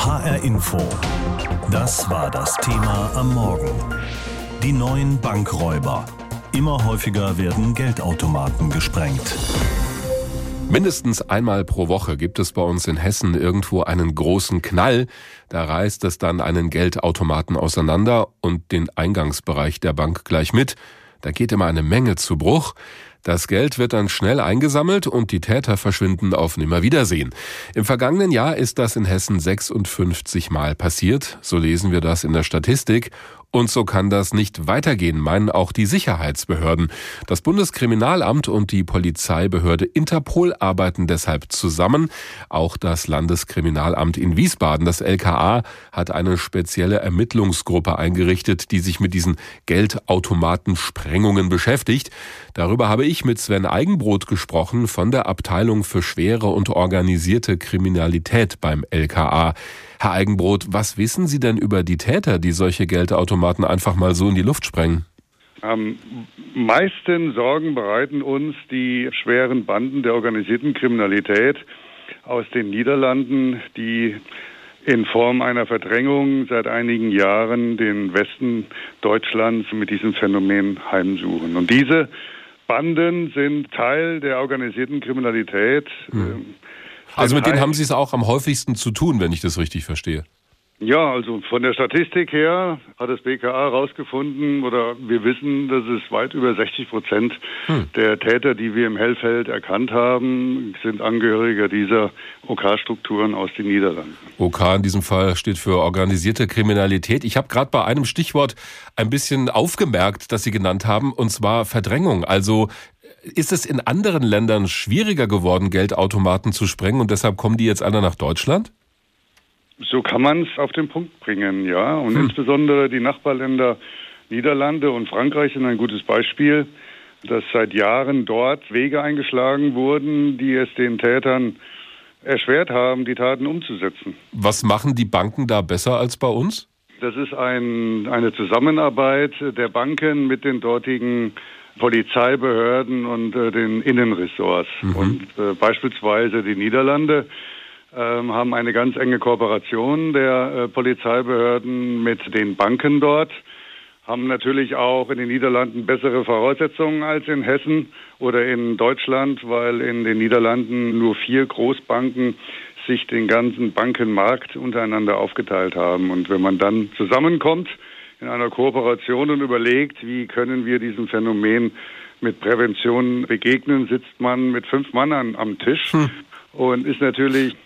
HR Info. Das war das Thema am Morgen. Die neuen Bankräuber. Immer häufiger werden Geldautomaten gesprengt. Mindestens einmal pro Woche gibt es bei uns in Hessen irgendwo einen großen Knall. Da reißt es dann einen Geldautomaten auseinander und den Eingangsbereich der Bank gleich mit. Da geht immer eine Menge zu Bruch. Das Geld wird dann schnell eingesammelt und die Täter verschwinden auf Nimmerwiedersehen. Im vergangenen Jahr ist das in Hessen 56 Mal passiert. So lesen wir das in der Statistik. Und so kann das nicht weitergehen, meinen auch die Sicherheitsbehörden. Das Bundeskriminalamt und die Polizeibehörde Interpol arbeiten deshalb zusammen. Auch das Landeskriminalamt in Wiesbaden, das LKA, hat eine spezielle Ermittlungsgruppe eingerichtet, die sich mit diesen Geldautomatensprengungen beschäftigt. Darüber habe ich mit Sven Eigenbrot gesprochen von der Abteilung für schwere und organisierte Kriminalität beim LKA. Herr Eigenbrot, was wissen Sie denn über die Täter, die solche Geldautomaten einfach mal so in die Luft sprengen? Am meisten Sorgen bereiten uns die schweren Banden der organisierten Kriminalität aus den Niederlanden, die in Form einer Verdrängung seit einigen Jahren den Westen Deutschlands mit diesem Phänomen heimsuchen. Und diese Banden sind Teil der organisierten Kriminalität. Hm. Also mit denen haben Sie es auch am häufigsten zu tun, wenn ich das richtig verstehe. Ja, also von der Statistik her hat das BKA herausgefunden oder wir wissen, dass es weit über 60 Prozent hm. der Täter, die wir im Hellfeld erkannt haben, sind Angehörige dieser OK-Strukturen aus den Niederlanden. OK in diesem Fall steht für organisierte Kriminalität. Ich habe gerade bei einem Stichwort ein bisschen aufgemerkt, das Sie genannt haben, und zwar Verdrängung. Also ist es in anderen Ländern schwieriger geworden, Geldautomaten zu sprengen und deshalb kommen die jetzt alle nach Deutschland? So kann man es auf den Punkt bringen, ja. Und hm. insbesondere die Nachbarländer Niederlande und Frankreich sind ein gutes Beispiel, dass seit Jahren dort Wege eingeschlagen wurden, die es den Tätern erschwert haben, die Taten umzusetzen. Was machen die Banken da besser als bei uns? Das ist ein, eine Zusammenarbeit der Banken mit den dortigen Polizeibehörden und äh, den Innenressorts. Mhm. Und äh, beispielsweise die Niederlande ähm, haben eine ganz enge Kooperation der äh, Polizeibehörden mit den Banken dort, haben natürlich auch in den Niederlanden bessere Voraussetzungen als in Hessen oder in Deutschland, weil in den Niederlanden nur vier Großbanken sich den ganzen Bankenmarkt untereinander aufgeteilt haben. Und wenn man dann zusammenkommt in einer Kooperation und überlegt, wie können wir diesem Phänomen mit Prävention begegnen, sitzt man mit fünf Mann an, am Tisch hm. und ist natürlich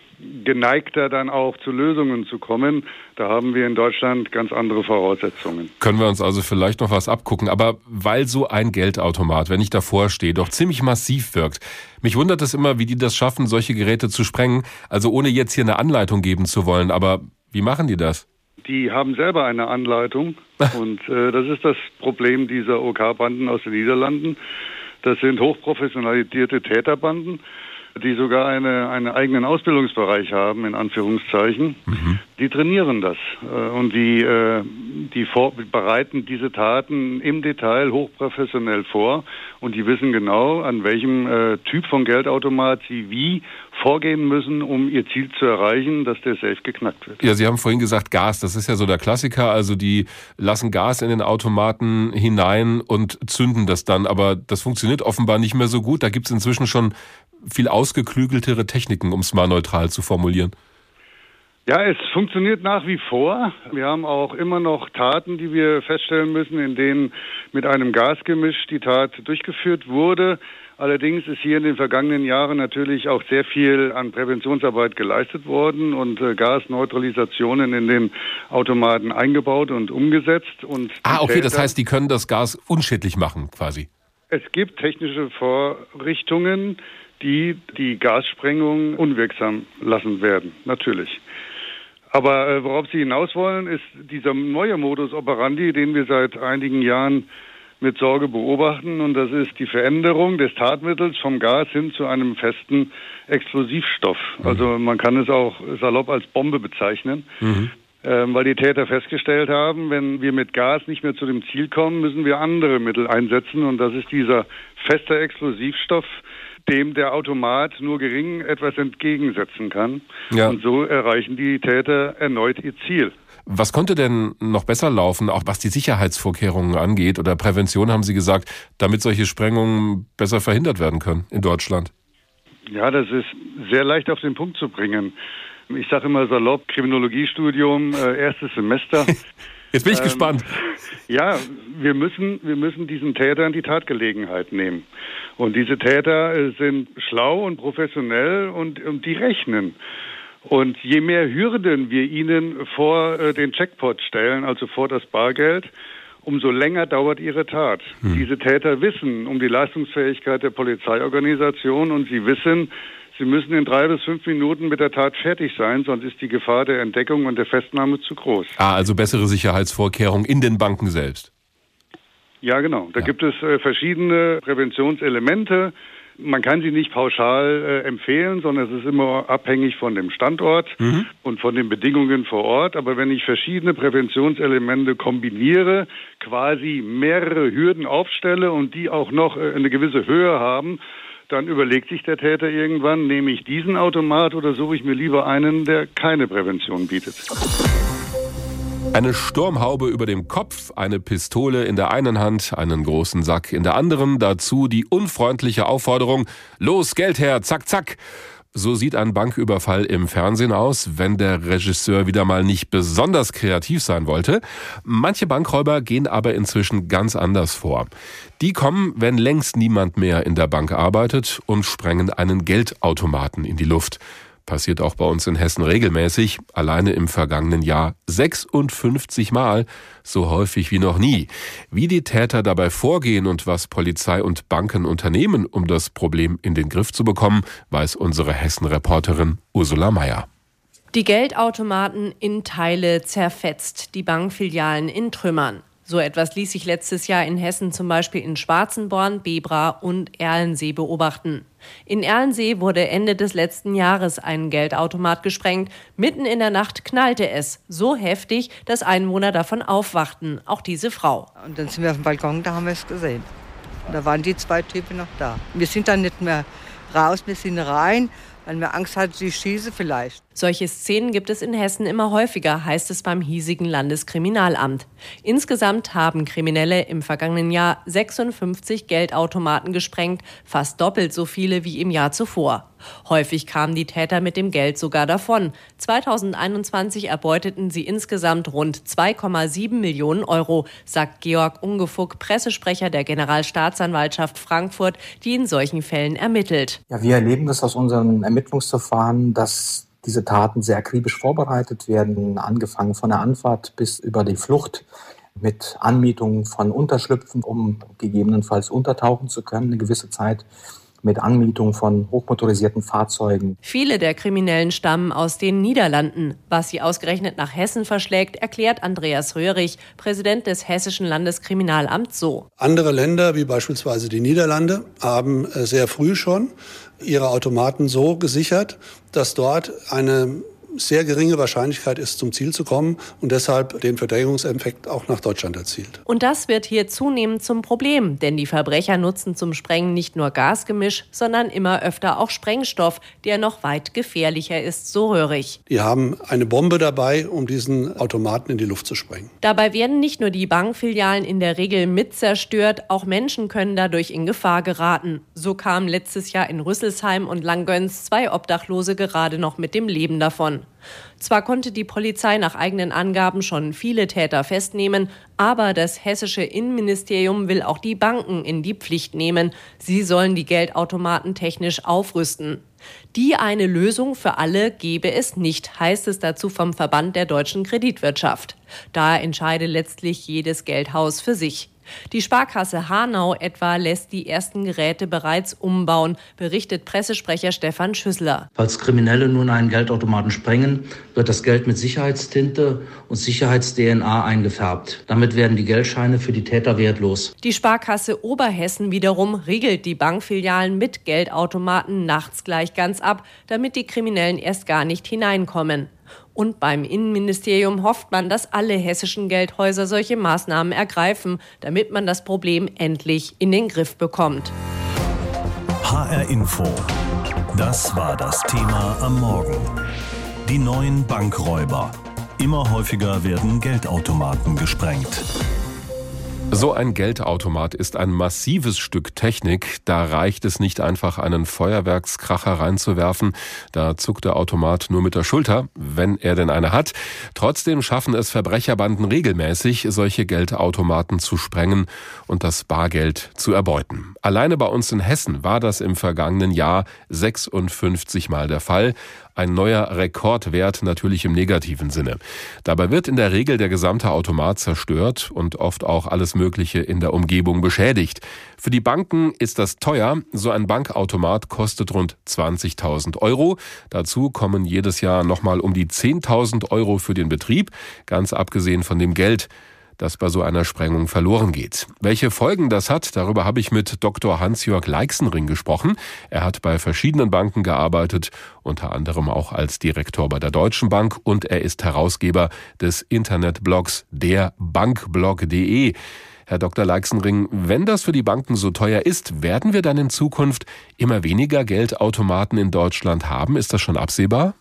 geneigter dann auch zu Lösungen zu kommen. Da haben wir in Deutschland ganz andere Voraussetzungen. Können wir uns also vielleicht noch was abgucken. Aber weil so ein Geldautomat, wenn ich davor stehe, doch ziemlich massiv wirkt. Mich wundert es immer, wie die das schaffen, solche Geräte zu sprengen. Also ohne jetzt hier eine Anleitung geben zu wollen. Aber wie machen die das? Die haben selber eine Anleitung. Und äh, das ist das Problem dieser OK-Banden aus den Niederlanden. Das sind hochprofessionalisierte Täterbanden die sogar eine, einen eigenen Ausbildungsbereich haben, in Anführungszeichen, mhm. die trainieren das. Äh, und die, äh, die vor, bereiten diese Taten im Detail hochprofessionell vor. Und die wissen genau, an welchem äh, Typ von Geldautomat sie wie vorgehen müssen, um ihr Ziel zu erreichen, dass der Safe geknackt wird. Ja, Sie haben vorhin gesagt Gas, das ist ja so der Klassiker. Also die lassen Gas in den Automaten hinein und zünden das dann. Aber das funktioniert offenbar nicht mehr so gut. Da gibt es inzwischen schon viel ausgeklügeltere Techniken, um es mal neutral zu formulieren. Ja, es funktioniert nach wie vor. Wir haben auch immer noch Taten, die wir feststellen müssen, in denen mit einem Gasgemisch die Tat durchgeführt wurde. Allerdings ist hier in den vergangenen Jahren natürlich auch sehr viel an Präventionsarbeit geleistet worden und äh, Gasneutralisationen in den Automaten eingebaut und umgesetzt. Und ah, okay, das heißt, die können das Gas unschädlich machen, quasi. Es gibt technische Vorrichtungen, die die Gassprengung unwirksam lassen werden, natürlich. Aber äh, worauf Sie hinaus wollen, ist dieser neue Modus operandi, den wir seit einigen Jahren mit Sorge beobachten. Und das ist die Veränderung des Tatmittels vom Gas hin zu einem festen Explosivstoff. Mhm. Also man kann es auch salopp als Bombe bezeichnen. Mhm. Ähm, weil die Täter festgestellt haben, wenn wir mit Gas nicht mehr zu dem Ziel kommen, müssen wir andere Mittel einsetzen. Und das ist dieser feste Explosivstoff, dem der Automat nur gering etwas entgegensetzen kann. Ja. Und so erreichen die Täter erneut ihr Ziel. Was konnte denn noch besser laufen, auch was die Sicherheitsvorkehrungen angeht oder Prävention, haben Sie gesagt, damit solche Sprengungen besser verhindert werden können in Deutschland? Ja, das ist sehr leicht auf den Punkt zu bringen. Ich sage immer salopp, Kriminologiestudium, äh, erstes Semester. Jetzt bin ich ähm, gespannt. Ja, wir müssen, wir müssen diesen Tätern die Tatgelegenheit nehmen. Und diese Täter äh, sind schlau und professionell und, und die rechnen. Und je mehr Hürden wir ihnen vor äh, den Checkpot stellen, also vor das Bargeld, umso länger dauert ihre Tat. Hm. Diese Täter wissen um die Leistungsfähigkeit der Polizeiorganisation und sie wissen, sie müssen in drei bis fünf Minuten mit der Tat fertig sein, sonst ist die Gefahr der Entdeckung und der Festnahme zu groß. Ah, also bessere Sicherheitsvorkehrungen in den Banken selbst. Ja, genau. Da ja. gibt es äh, verschiedene Präventionselemente. Man kann sie nicht pauschal äh, empfehlen, sondern es ist immer abhängig von dem Standort mhm. und von den Bedingungen vor Ort. Aber wenn ich verschiedene Präventionselemente kombiniere, quasi mehrere Hürden aufstelle und die auch noch äh, eine gewisse Höhe haben, dann überlegt sich der Täter irgendwann, nehme ich diesen Automat oder suche ich mir lieber einen, der keine Prävention bietet. Eine Sturmhaube über dem Kopf, eine Pistole in der einen Hand, einen großen Sack in der anderen, dazu die unfreundliche Aufforderung, los Geld her, zack, zack. So sieht ein Banküberfall im Fernsehen aus, wenn der Regisseur wieder mal nicht besonders kreativ sein wollte. Manche Bankräuber gehen aber inzwischen ganz anders vor. Die kommen, wenn längst niemand mehr in der Bank arbeitet und sprengen einen Geldautomaten in die Luft. Passiert auch bei uns in Hessen regelmäßig, alleine im vergangenen Jahr 56 Mal, so häufig wie noch nie. Wie die Täter dabei vorgehen und was Polizei und Banken unternehmen, um das Problem in den Griff zu bekommen, weiß unsere Hessen-Reporterin Ursula Mayer. Die Geldautomaten in Teile zerfetzt, die Bankfilialen in Trümmern. So etwas ließ sich letztes Jahr in Hessen zum Beispiel in Schwarzenborn, Bebra und Erlensee beobachten. In Erlensee wurde Ende des letzten Jahres ein Geldautomat gesprengt. Mitten in der Nacht knallte es. So heftig, dass Einwohner davon aufwachten. Auch diese Frau. Und dann sind wir auf dem Balkon, da haben wir es gesehen. Da waren die zwei Typen noch da. Wir sind dann nicht mehr raus, wir sind rein weil wir Angst hatten, sie schieße vielleicht. Solche Szenen gibt es in Hessen immer häufiger, heißt es beim hiesigen Landeskriminalamt. Insgesamt haben Kriminelle im vergangenen Jahr 56 Geldautomaten gesprengt, fast doppelt so viele wie im Jahr zuvor. Häufig kamen die Täter mit dem Geld sogar davon. 2021 erbeuteten sie insgesamt rund 2,7 Millionen Euro, sagt Georg Ungefuck, Pressesprecher der Generalstaatsanwaltschaft Frankfurt, die in solchen Fällen ermittelt. Ja, wir erleben das aus unseren Ermittlungsverfahren, dass diese Taten sehr akribisch vorbereitet werden, angefangen von der Anfahrt bis über die Flucht mit Anmietung von Unterschlüpfen, um gegebenenfalls untertauchen zu können, eine gewisse Zeit mit Anmietung von hochmotorisierten Fahrzeugen. Viele der Kriminellen stammen aus den Niederlanden. Was sie ausgerechnet nach Hessen verschlägt, erklärt Andreas Röhrig, Präsident des Hessischen Landeskriminalamts so. Andere Länder, wie beispielsweise die Niederlande, haben äh, sehr früh schon ihre Automaten so gesichert, dass dort eine sehr geringe Wahrscheinlichkeit ist, zum Ziel zu kommen und deshalb den Verdrängungseffekt auch nach Deutschland erzielt. Und das wird hier zunehmend zum Problem, denn die Verbrecher nutzen zum Sprengen nicht nur Gasgemisch, sondern immer öfter auch Sprengstoff, der noch weit gefährlicher ist, so hörig. Die haben eine Bombe dabei, um diesen Automaten in die Luft zu sprengen. Dabei werden nicht nur die Bankfilialen in der Regel mit zerstört, auch Menschen können dadurch in Gefahr geraten. So kamen letztes Jahr in Rüsselsheim und Langgöns zwei Obdachlose gerade noch mit dem Leben davon. Zwar konnte die Polizei nach eigenen Angaben schon viele Täter festnehmen, aber das hessische Innenministerium will auch die Banken in die Pflicht nehmen. Sie sollen die Geldautomaten technisch aufrüsten. Die eine Lösung für alle gebe es nicht, heißt es dazu vom Verband der deutschen Kreditwirtschaft. Da entscheide letztlich jedes Geldhaus für sich. Die Sparkasse Hanau etwa lässt die ersten Geräte bereits umbauen, berichtet Pressesprecher Stefan Schüssler. Falls Kriminelle nun einen Geldautomaten sprengen, wird das Geld mit Sicherheitstinte und Sicherheits-DNA eingefärbt. Damit werden die Geldscheine für die Täter wertlos. Die Sparkasse Oberhessen wiederum riegelt die Bankfilialen mit Geldautomaten nachts gleich ganz ab, damit die Kriminellen erst gar nicht hineinkommen. Und beim Innenministerium hofft man, dass alle hessischen Geldhäuser solche Maßnahmen ergreifen, damit man das Problem endlich in den Griff bekommt. HR Info. Das war das Thema am Morgen. Die neuen Bankräuber. Immer häufiger werden Geldautomaten gesprengt. So ein Geldautomat ist ein massives Stück Technik. Da reicht es nicht einfach, einen Feuerwerkskracher reinzuwerfen. Da zuckt der Automat nur mit der Schulter, wenn er denn eine hat. Trotzdem schaffen es Verbrecherbanden regelmäßig, solche Geldautomaten zu sprengen und das Bargeld zu erbeuten. Alleine bei uns in Hessen war das im vergangenen Jahr 56 Mal der Fall. Ein neuer Rekordwert natürlich im negativen Sinne. Dabei wird in der Regel der gesamte Automat zerstört und oft auch alles Mögliche in der Umgebung beschädigt. Für die Banken ist das teuer. So ein Bankautomat kostet rund 20.000 Euro. Dazu kommen jedes Jahr nochmal um die 10.000 Euro für den Betrieb, ganz abgesehen von dem Geld, das bei so einer Sprengung verloren geht. Welche Folgen das hat, darüber habe ich mit Dr. Hans-Jörg Leixenring gesprochen. Er hat bei verschiedenen Banken gearbeitet, unter anderem auch als Direktor bei der Deutschen Bank und er ist Herausgeber des Internetblogs derbankblog.de. Herr Dr. Leixenring, wenn das für die Banken so teuer ist, werden wir dann in Zukunft immer weniger Geldautomaten in Deutschland haben? Ist das schon absehbar?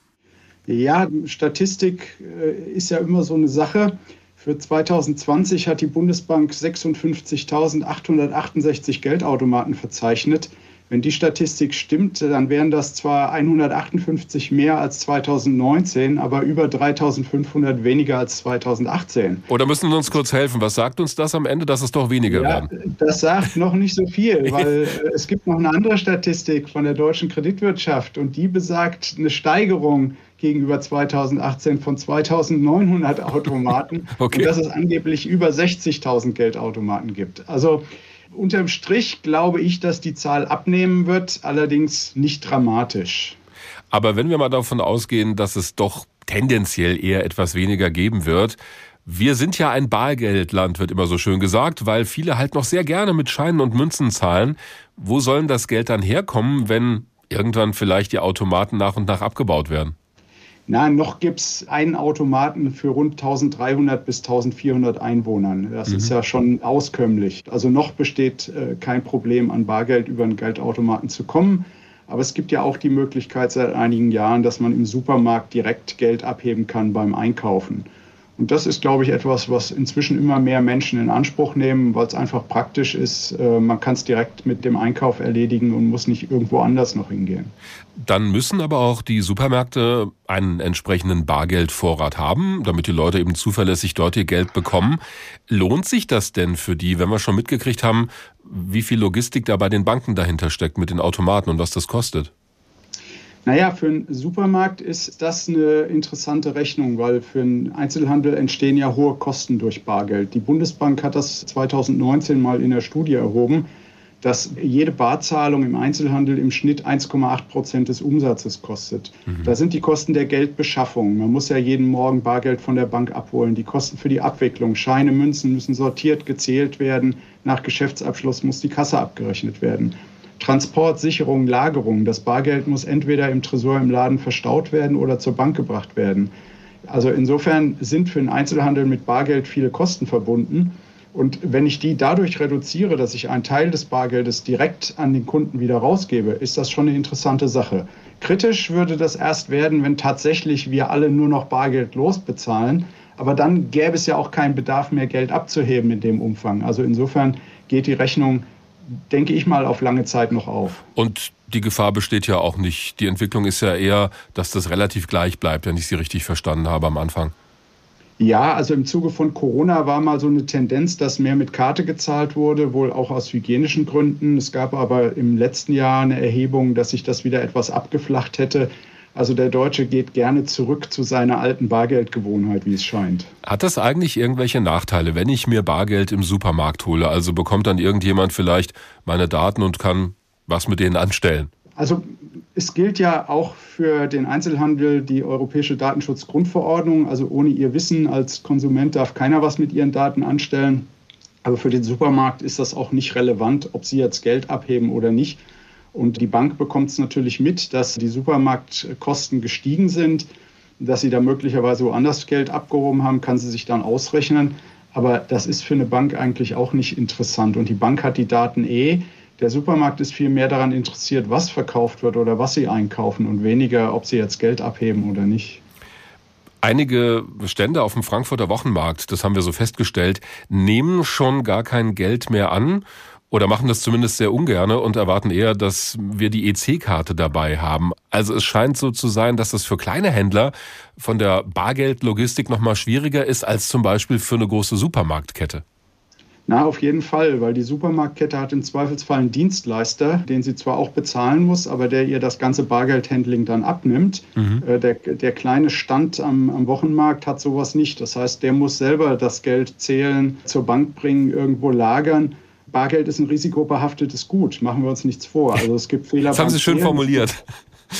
Ja, Statistik äh, ist ja immer so eine Sache. Für 2020 hat die Bundesbank 56.868 Geldautomaten verzeichnet. Wenn die Statistik stimmt, dann wären das zwar 158 mehr als 2019, aber über 3500 weniger als 2018. Oder müssen Sie uns kurz helfen? Was sagt uns das am Ende, dass es doch weniger ja, werden? Das sagt noch nicht so viel, weil es gibt noch eine andere Statistik von der deutschen Kreditwirtschaft und die besagt eine Steigerung gegenüber 2018 von 2900 Automaten okay. und dass es angeblich über 60.000 Geldautomaten gibt. Also unterm Strich glaube ich, dass die Zahl abnehmen wird, allerdings nicht dramatisch. Aber wenn wir mal davon ausgehen, dass es doch tendenziell eher etwas weniger geben wird, wir sind ja ein Bargeldland, wird immer so schön gesagt, weil viele halt noch sehr gerne mit Scheinen und Münzen zahlen. Wo sollen das Geld dann herkommen, wenn irgendwann vielleicht die Automaten nach und nach abgebaut werden? Na, noch gibt es einen Automaten für rund 1300 bis 1400 Einwohnern. Das mhm. ist ja schon auskömmlich. Also noch besteht äh, kein Problem, an Bargeld über einen Geldautomaten zu kommen. Aber es gibt ja auch die Möglichkeit seit einigen Jahren, dass man im Supermarkt direkt Geld abheben kann beim Einkaufen. Und das ist, glaube ich, etwas, was inzwischen immer mehr Menschen in Anspruch nehmen, weil es einfach praktisch ist. Äh, man kann es direkt mit dem Einkauf erledigen und muss nicht irgendwo anders noch hingehen. Dann müssen aber auch die Supermärkte einen entsprechenden Bargeldvorrat haben, damit die Leute eben zuverlässig dort ihr Geld bekommen. Lohnt sich das denn für die, wenn wir schon mitgekriegt haben, wie viel Logistik da bei den Banken dahinter steckt mit den Automaten und was das kostet? Naja, für einen Supermarkt ist das eine interessante Rechnung, weil für einen Einzelhandel entstehen ja hohe Kosten durch Bargeld. Die Bundesbank hat das 2019 mal in der Studie erhoben, dass jede Barzahlung im Einzelhandel im Schnitt 1,8 Prozent des Umsatzes kostet. Mhm. Da sind die Kosten der Geldbeschaffung. Man muss ja jeden Morgen Bargeld von der Bank abholen. Die Kosten für die Abwicklung, Scheine, Münzen müssen sortiert, gezählt werden. Nach Geschäftsabschluss muss die Kasse abgerechnet werden. Transport, Sicherung, Lagerung. Das Bargeld muss entweder im Tresor im Laden verstaut werden oder zur Bank gebracht werden. Also insofern sind für den Einzelhandel mit Bargeld viele Kosten verbunden. Und wenn ich die dadurch reduziere, dass ich einen Teil des Bargeldes direkt an den Kunden wieder rausgebe, ist das schon eine interessante Sache. Kritisch würde das erst werden, wenn tatsächlich wir alle nur noch Bargeld losbezahlen. Aber dann gäbe es ja auch keinen Bedarf mehr, Geld abzuheben in dem Umfang. Also insofern geht die Rechnung denke ich mal, auf lange Zeit noch auf. Und die Gefahr besteht ja auch nicht. Die Entwicklung ist ja eher, dass das relativ gleich bleibt, wenn ich Sie richtig verstanden habe am Anfang. Ja, also im Zuge von Corona war mal so eine Tendenz, dass mehr mit Karte gezahlt wurde, wohl auch aus hygienischen Gründen. Es gab aber im letzten Jahr eine Erhebung, dass sich das wieder etwas abgeflacht hätte. Also der Deutsche geht gerne zurück zu seiner alten Bargeldgewohnheit, wie es scheint. Hat das eigentlich irgendwelche Nachteile, wenn ich mir Bargeld im Supermarkt hole? Also bekommt dann irgendjemand vielleicht meine Daten und kann was mit denen anstellen? Also es gilt ja auch für den Einzelhandel die Europäische Datenschutzgrundverordnung. Also ohne Ihr Wissen als Konsument darf keiner was mit Ihren Daten anstellen. Aber für den Supermarkt ist das auch nicht relevant, ob Sie jetzt Geld abheben oder nicht. Und die Bank bekommt es natürlich mit, dass die Supermarktkosten gestiegen sind, dass sie da möglicherweise woanders Geld abgehoben haben, kann sie sich dann ausrechnen. Aber das ist für eine Bank eigentlich auch nicht interessant. Und die Bank hat die Daten eh. Der Supermarkt ist viel mehr daran interessiert, was verkauft wird oder was sie einkaufen und weniger, ob sie jetzt Geld abheben oder nicht. Einige Stände auf dem Frankfurter Wochenmarkt, das haben wir so festgestellt, nehmen schon gar kein Geld mehr an oder machen das zumindest sehr ungerne und erwarten eher, dass wir die EC-Karte dabei haben. Also es scheint so zu sein, dass das für kleine Händler von der Bargeldlogistik noch mal schwieriger ist als zum Beispiel für eine große Supermarktkette. Na, auf jeden Fall, weil die Supermarktkette hat im Zweifelsfall einen Dienstleister, den sie zwar auch bezahlen muss, aber der ihr das ganze Bargeldhandling dann abnimmt. Mhm. Äh, der, der kleine Stand am, am Wochenmarkt hat sowas nicht. Das heißt, der muss selber das Geld zählen, zur Bank bringen, irgendwo lagern. Bargeld ist ein risikobehaftetes Gut, machen wir uns nichts vor. Also es gibt Fehler. Das haben Sie schön Zählen. formuliert.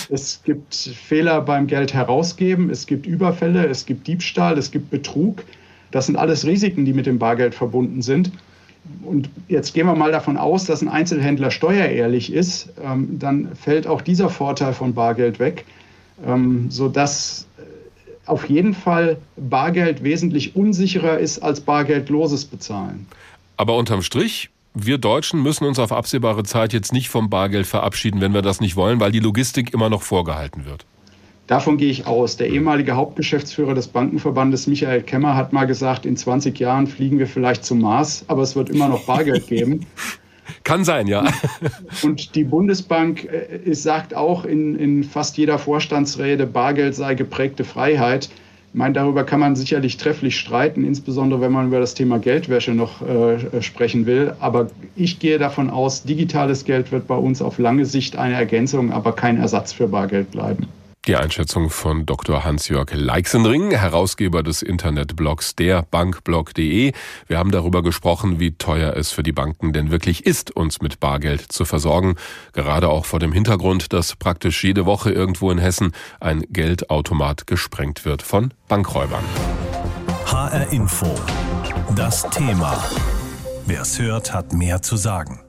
Es gibt Fehler beim Geld herausgeben, es gibt Überfälle, es gibt Diebstahl, es gibt Betrug. Das sind alles Risiken, die mit dem Bargeld verbunden sind. Und jetzt gehen wir mal davon aus, dass ein Einzelhändler steuerehrlich ist, ähm, dann fällt auch dieser Vorteil von Bargeld weg, ähm, sodass äh, auf jeden Fall Bargeld wesentlich unsicherer ist als bargeldloses Bezahlen. Aber unterm Strich, wir Deutschen müssen uns auf absehbare Zeit jetzt nicht vom Bargeld verabschieden, wenn wir das nicht wollen, weil die Logistik immer noch vorgehalten wird. Davon gehe ich aus. Der ehemalige Hauptgeschäftsführer des Bankenverbandes, Michael Kemmer, hat mal gesagt, in 20 Jahren fliegen wir vielleicht zum Mars, aber es wird immer noch Bargeld geben. Kann sein, ja. Und die Bundesbank äh, sagt auch in, in fast jeder Vorstandsrede, Bargeld sei geprägte Freiheit. Ich meine, darüber kann man sicherlich trefflich streiten, insbesondere wenn man über das Thema Geldwäsche noch äh, sprechen will. Aber ich gehe davon aus, digitales Geld wird bei uns auf lange Sicht eine Ergänzung, aber kein Ersatz für Bargeld bleiben. Die Einschätzung von Dr. Hans-Jörg Leixenring, Herausgeber des Internetblogs derbankblog.de. Wir haben darüber gesprochen, wie teuer es für die Banken denn wirklich ist, uns mit Bargeld zu versorgen. Gerade auch vor dem Hintergrund, dass praktisch jede Woche irgendwo in Hessen ein Geldautomat gesprengt wird von Bankräubern. HR Info. Das Thema. Wer es hört, hat mehr zu sagen.